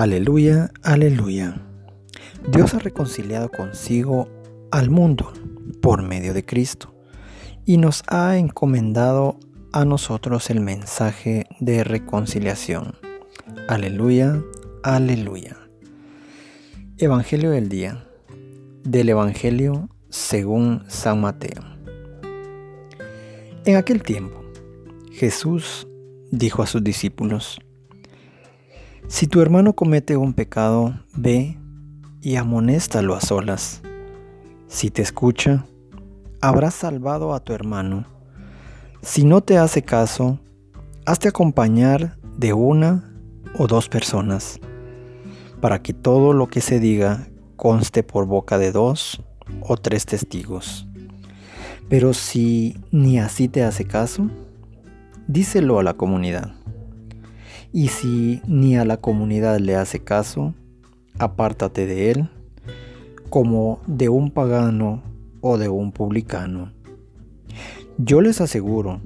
Aleluya, aleluya. Dios ha reconciliado consigo al mundo por medio de Cristo y nos ha encomendado a nosotros el mensaje de reconciliación. Aleluya, aleluya. Evangelio del día. Del Evangelio según San Mateo. En aquel tiempo, Jesús dijo a sus discípulos, si tu hermano comete un pecado, ve y amonéstalo a solas. Si te escucha, habrás salvado a tu hermano. Si no te hace caso, hazte acompañar de una o dos personas, para que todo lo que se diga conste por boca de dos o tres testigos. Pero si ni así te hace caso, díselo a la comunidad. Y si ni a la comunidad le hace caso, apártate de él como de un pagano o de un publicano. Yo les aseguro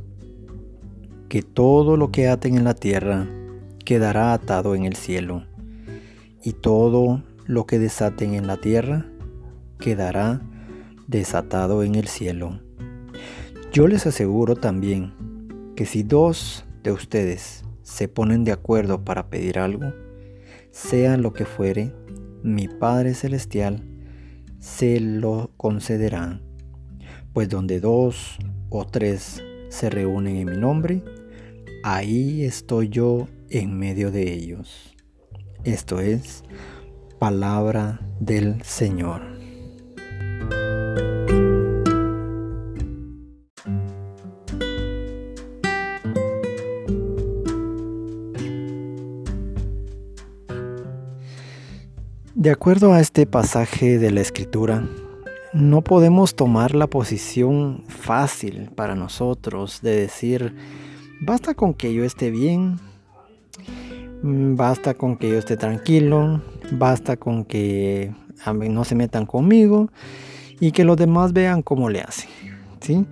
que todo lo que aten en la tierra quedará atado en el cielo, y todo lo que desaten en la tierra quedará desatado en el cielo. Yo les aseguro también que si dos de ustedes se ponen de acuerdo para pedir algo, sea lo que fuere, mi Padre Celestial se lo concederá. Pues donde dos o tres se reúnen en mi nombre, ahí estoy yo en medio de ellos. Esto es palabra del Señor. De acuerdo a este pasaje de la escritura, no podemos tomar la posición fácil para nosotros de decir, basta con que yo esté bien, basta con que yo esté tranquilo, basta con que no se metan conmigo y que los demás vean cómo le hacen. ¿sí?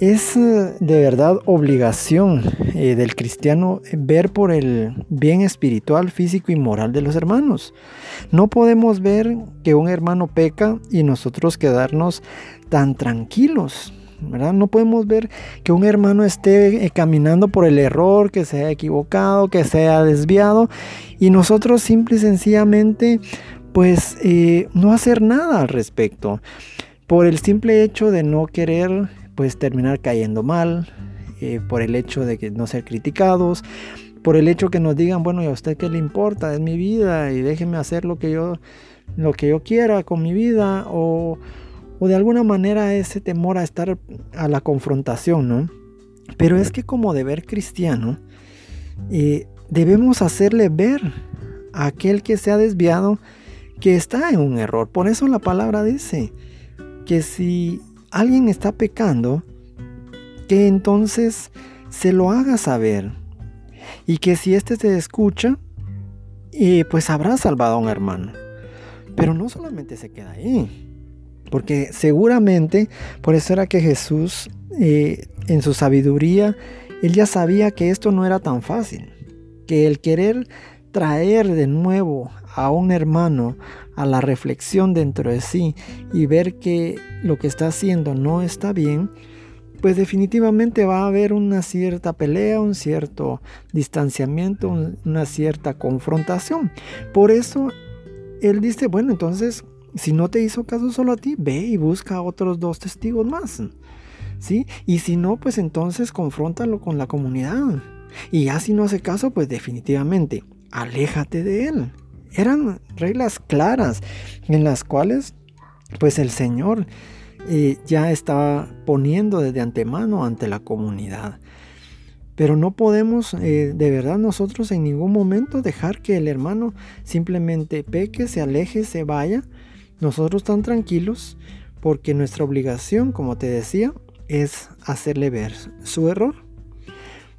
Es eh, de verdad obligación eh, del cristiano ver por el bien espiritual, físico y moral de los hermanos. No podemos ver que un hermano peca y nosotros quedarnos tan tranquilos. ¿verdad? No podemos ver que un hermano esté eh, caminando por el error, que se haya equivocado, que se haya desviado y nosotros simple y sencillamente pues no hacer nada al respecto por el simple hecho de no querer pues terminar cayendo mal, eh, por el hecho de que no ser criticados, por el hecho que nos digan, bueno, ¿y a usted qué le importa? Es mi vida y déjeme hacer lo que yo, lo que yo quiera con mi vida, o, o de alguna manera ese temor a estar a la confrontación, ¿no? Pero es que como deber cristiano, eh, debemos hacerle ver a aquel que se ha desviado que está en un error. Por eso la palabra dice que si alguien está pecando, que entonces se lo haga saber. Y que si éste se escucha, eh, pues habrá salvado a un hermano. Pero no solamente se queda ahí. Porque seguramente, por eso era que Jesús, eh, en su sabiduría, él ya sabía que esto no era tan fácil. Que el querer traer de nuevo a un hermano a la reflexión dentro de sí y ver que lo que está haciendo no está bien, pues definitivamente va a haber una cierta pelea, un cierto distanciamiento, una cierta confrontación. Por eso él dice, bueno, entonces, si no te hizo caso solo a ti, ve y busca a otros dos testigos más. ¿Sí? Y si no, pues entonces confróntalo con la comunidad. Y ya si no hace caso, pues definitivamente, aléjate de él eran reglas claras en las cuales pues el Señor eh, ya estaba poniendo desde antemano ante la comunidad. Pero no podemos eh, de verdad nosotros en ningún momento dejar que el hermano simplemente peque, se aleje, se vaya. Nosotros tan tranquilos porque nuestra obligación, como te decía, es hacerle ver su error.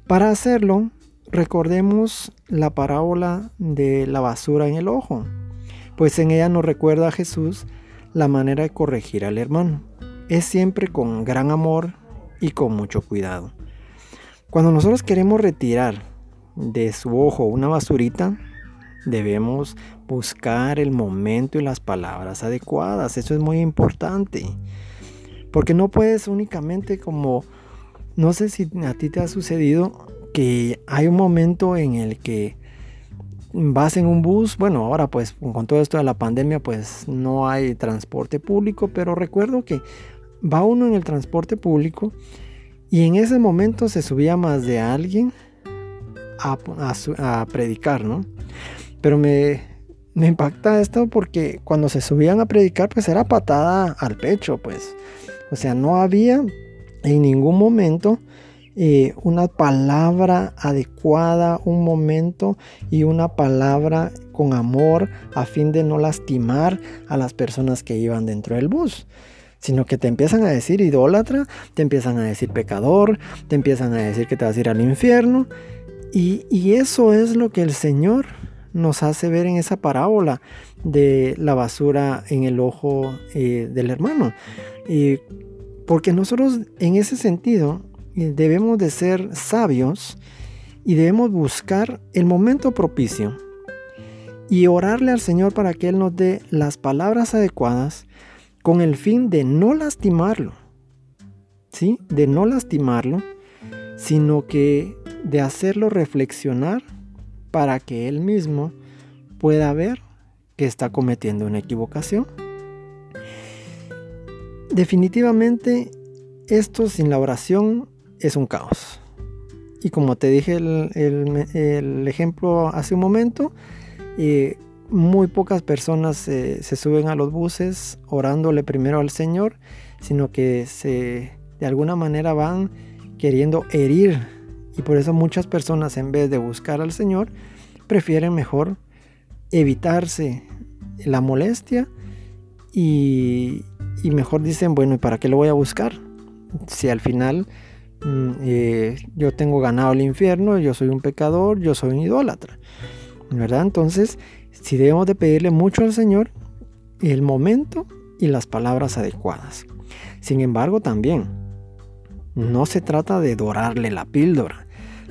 Para hacerlo, Recordemos la parábola de la basura en el ojo, pues en ella nos recuerda a Jesús la manera de corregir al hermano. Es siempre con gran amor y con mucho cuidado. Cuando nosotros queremos retirar de su ojo una basurita, debemos buscar el momento y las palabras adecuadas. Eso es muy importante. Porque no puedes únicamente como, no sé si a ti te ha sucedido que hay un momento en el que vas en un bus, bueno, ahora pues con todo esto de la pandemia pues no hay transporte público, pero recuerdo que va uno en el transporte público y en ese momento se subía más de alguien a, predicar, ¿no? Pero me, me impacta esto porque cuando se subían a predicar pues era patada al pecho, pues. O sea, no había en ningún momento eh, una palabra adecuada, un momento y una palabra con amor a fin de no lastimar a las personas que iban dentro del bus sino que te empiezan a decir idólatra, te empiezan a decir pecador, te empiezan a decir que te vas a ir al infierno. Y, eso es lo que el Señor nos hace ver en esa parábola de la basura en el ojo eh, del hermano. Y porque nosotros en ese sentido debemos de ser sabios y debemos buscar el momento propicio y orarle al Señor para que Él nos dé las palabras adecuadas con el fin de no lastimarlo, ¿sí? De no lastimarlo, sino que de hacerlo reflexionar para que Él mismo pueda ver que está cometiendo una equivocación. Definitivamente, esto sin la oración es un caos. Y como te dije el, ejemplo hace un momento, eh, muy pocas personas se suben a los buses orándole primero al Señor, sino que se, de alguna manera van queriendo herir. Y por eso muchas personas en vez de buscar al Señor, prefieren mejor evitarse la molestia y, y mejor dicen, bueno, ¿y para qué lo voy a buscar? Si al final eh, yo tengo ganado el infierno, yo soy un pecador, yo soy un idólatra. ¿Verdad? Entonces, si debemos de pedirle mucho al Señor, el momento y las palabras adecuadas. Sin embargo, también, no se trata de dorarle la píldora,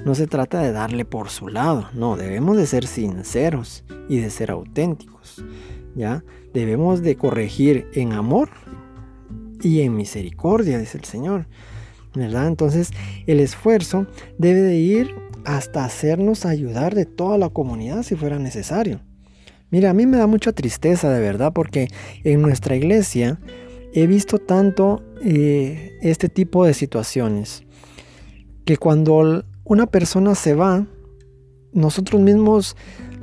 no se trata de darle por su lado, no, debemos de ser sinceros y de ser auténticos, ¿ya? Debemos de corregir en amor y en misericordia, dice el Señor. ¿Verdad? Entonces el esfuerzo debe de ir hasta hacernos ayudar de toda la comunidad si fuera necesario. Mira, a mí me da mucha tristeza de verdad porque en nuestra iglesia he visto tanto eh, este tipo de situaciones que cuando una persona se va, nosotros mismos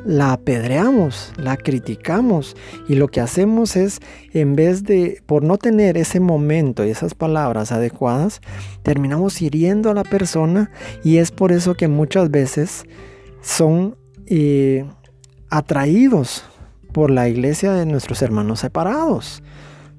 la apedreamos, la criticamos y lo que hacemos es, en vez de, por no tener ese momento y esas palabras adecuadas, terminamos hiriendo a la persona y es por eso que muchas veces son eh, atraídos por la iglesia de nuestros hermanos separados.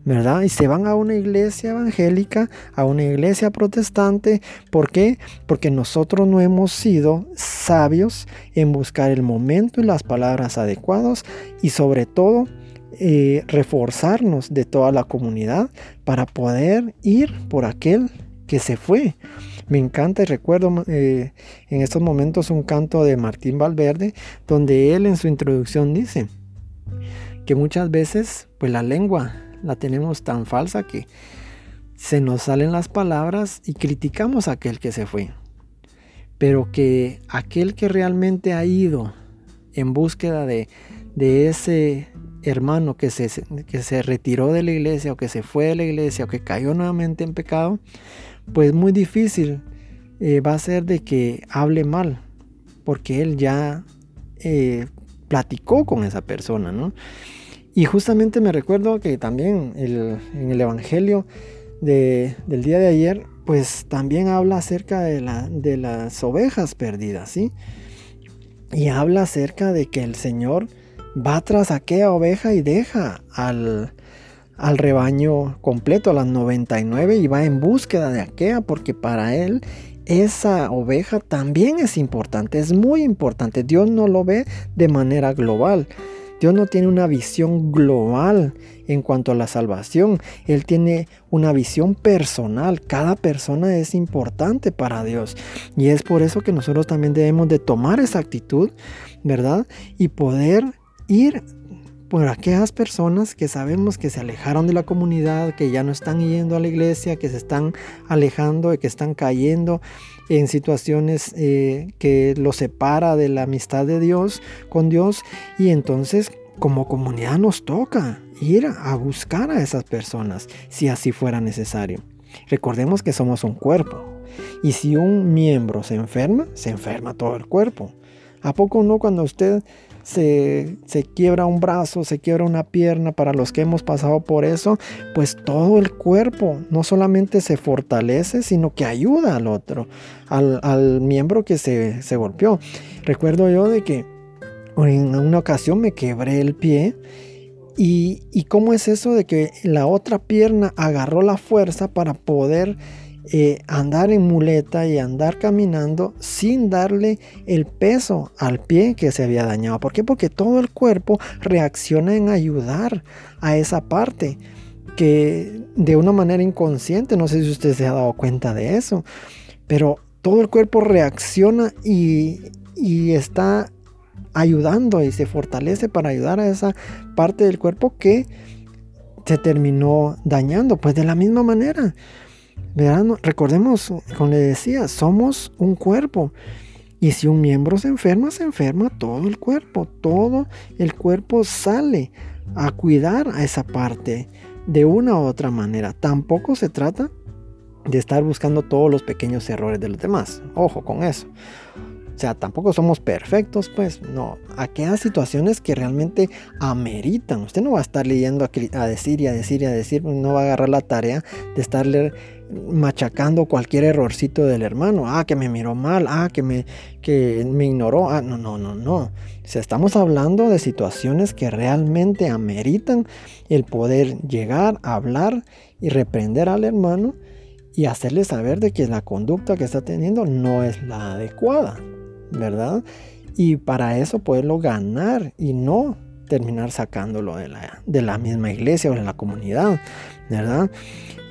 ¿Verdad? Y se van a una iglesia evangélica, a una iglesia protestante. ¿Por qué? Porque nosotros no hemos sido sabios en buscar el momento y las palabras adecuadas y sobre todo eh, reforzarnos de toda la comunidad para poder ir por aquel que se fue. Me encanta y recuerdo eh, en estos momentos un canto de Martín Valverde donde él en su introducción dice que muchas veces pues la lengua la tenemos tan falsa que se nos salen las palabras y criticamos a aquel que se fue. Pero que aquel que realmente ha ido en búsqueda de, ese hermano que se, que se retiró de la iglesia o que se fue de la iglesia o que cayó nuevamente en pecado, pues muy difícil eh, va a ser de que hable mal, porque él ya eh, platicó con esa persona, ¿no? Y justamente me recuerdo que también en el Evangelio del día de ayer, pues también habla acerca de, de las ovejas perdidas, ¿sí? Y habla acerca de que el Señor va tras aquella oveja y deja al, al rebaño completo, a las 99, y va en búsqueda de aquella, porque para Él esa oveja también es importante, es muy importante. Dios no lo ve de manera global. Dios no tiene una visión global en cuanto a la salvación. Él tiene una visión personal. Cada persona es importante para Dios. Y es por eso que nosotros también debemos de tomar esa actitud, ¿verdad? Y poder ir por aquellas personas que sabemos que se alejaron de la comunidad, que ya no están yendo a la iglesia, que se están alejando, y que están cayendo en situaciones eh, que los separa de la amistad de Dios con Dios y entonces como comunidad nos toca ir a buscar a esas personas si así fuera necesario. Recordemos que somos un cuerpo y si un miembro se enferma, se enferma todo el cuerpo. ¿A poco no cuando usted se, quiebra un brazo, se quiebra una pierna, para los que hemos pasado por eso, pues todo el cuerpo no solamente se fortalece, sino que ayuda al otro, al, miembro que se, golpeó. Recuerdo yo de que en una ocasión me quebré el pie y, y, cómo es eso de que la otra pierna agarró la fuerza para poder eh, andar en muleta y andar caminando sin darle el peso al pie que se había dañado. ¿Por qué? Porque todo el cuerpo reacciona en ayudar a esa parte que de una manera inconsciente, no sé si usted se ha dado cuenta de eso, pero todo el cuerpo reacciona y, y está ayudando y se fortalece para ayudar a esa parte del cuerpo que se terminó dañando. Pues de la misma manera, Recordemos, como le decía, somos un cuerpo. Y si un miembro se enferma, se enferma todo el cuerpo. Todo el cuerpo sale a cuidar a esa parte de una u otra manera. Tampoco se trata de estar buscando todos los pequeños errores de los demás. Ojo con eso. O sea, tampoco somos perfectos, pues no. Aquellas situaciones que realmente ameritan. Usted no va a estar leyendo a, decir y a decir y a decir, no va a agarrar la tarea de estarle machacando cualquier errorcito del hermano. Ah, que me miró mal, ah, que me, que me ignoró. Ah, no, no, no, no. O estamos hablando de situaciones que realmente ameritan el poder llegar, hablar y reprender al hermano y hacerle saber de que la conducta que está teniendo no es la adecuada, ¿verdad? Y para eso poderlo ganar y no terminar sacándolo de la, de la misma iglesia o de la comunidad, ¿verdad?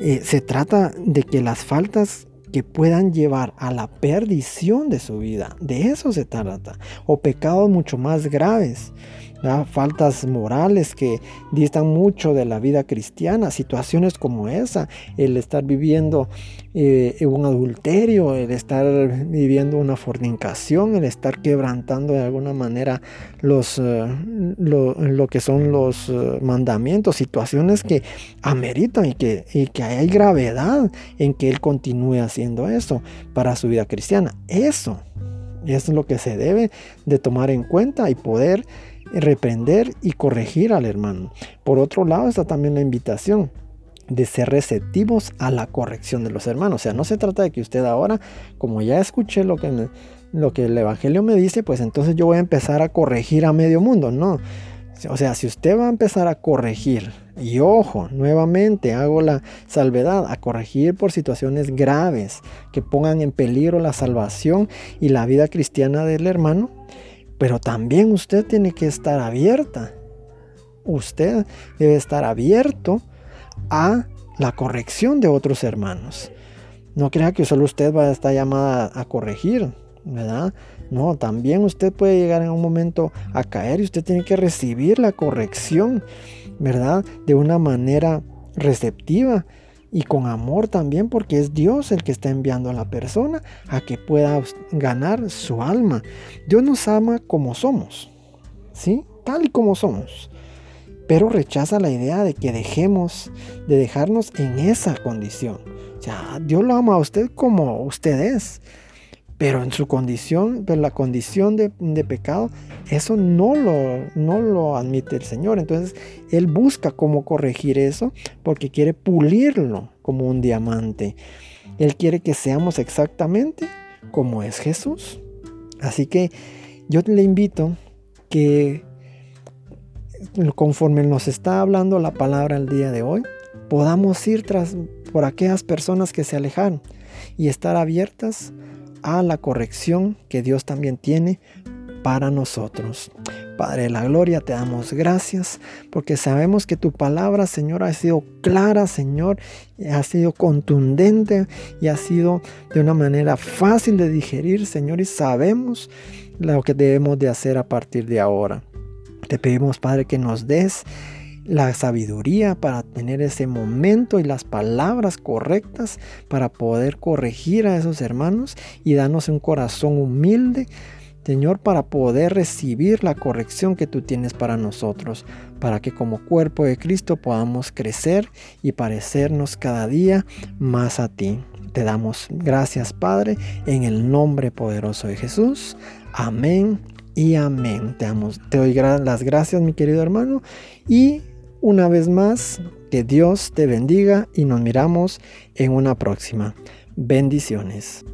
Eh, se trata de que las faltas que puedan llevar a la perdición de su vida, de eso se trata, o pecados mucho más graves, faltas morales que distan mucho de la vida cristiana, situaciones como esa, el estar viviendo eh, un adulterio, el estar viviendo una fornicación, el estar quebrantando de alguna manera los, eh, lo, que son los eh, mandamientos, situaciones que ameritan y que, y que hay gravedad en que él continúe haciendo eso para su vida cristiana. Eso, eso es lo que se debe de tomar en cuenta y poder reprender y corregir al hermano. Por otro lado está también la invitación de ser receptivos a la corrección de los hermanos. O sea, no se trata de que usted ahora, como ya escuché lo que, lo que el Evangelio me dice, pues entonces yo voy a empezar a corregir a medio mundo. No. O sea, si usted va a empezar a corregir, y ojo, nuevamente hago la salvedad, a corregir por situaciones graves que pongan en peligro la salvación y la vida cristiana del hermano, pero también usted tiene que estar abierta. Usted debe estar abierto a la corrección de otros hermanos. No crea que solo usted va a estar llamada a corregir, ¿verdad? No, también usted puede llegar en un momento a caer y usted tiene que recibir la corrección, ¿verdad? De una manera receptiva y con amor también porque es Dios el que está enviando a la persona a que pueda ganar su alma. Dios nos ama como somos, ¿sí? Tal y como somos. Pero rechaza la idea de que dejemos de dejarnos en esa condición. O sea, Dios lo ama a usted como usted es. Pero en su condición, en la condición de, pecado, eso no lo, no lo admite el Señor. Entonces, Él busca cómo corregir eso porque quiere pulirlo como un diamante. Él quiere que seamos exactamente como es Jesús. Así que yo le invito que conforme nos está hablando la palabra el día de hoy, podamos ir tras por aquellas personas que se alejaron y estar abiertas a la corrección que Dios también tiene para nosotros. Padre de la Gloria, te damos gracias porque sabemos que tu palabra, Señor, ha sido clara, Señor, ha sido contundente y ha sido de una manera fácil de digerir, Señor, y sabemos lo que debemos de hacer a partir de ahora. Te pedimos, Padre, que nos des la sabiduría para tener ese momento y las palabras correctas para poder corregir a esos hermanos y darnos un corazón humilde, Señor, para poder recibir la corrección que tú tienes para nosotros, para que como cuerpo de Cristo podamos crecer y parecernos cada día más a ti. Te damos gracias, Padre, en el nombre poderoso de Jesús. Amén y amén. Te, te doy las gracias, mi querido hermano, y una vez más, que Dios te bendiga y nos miramos en una próxima. Bendiciones.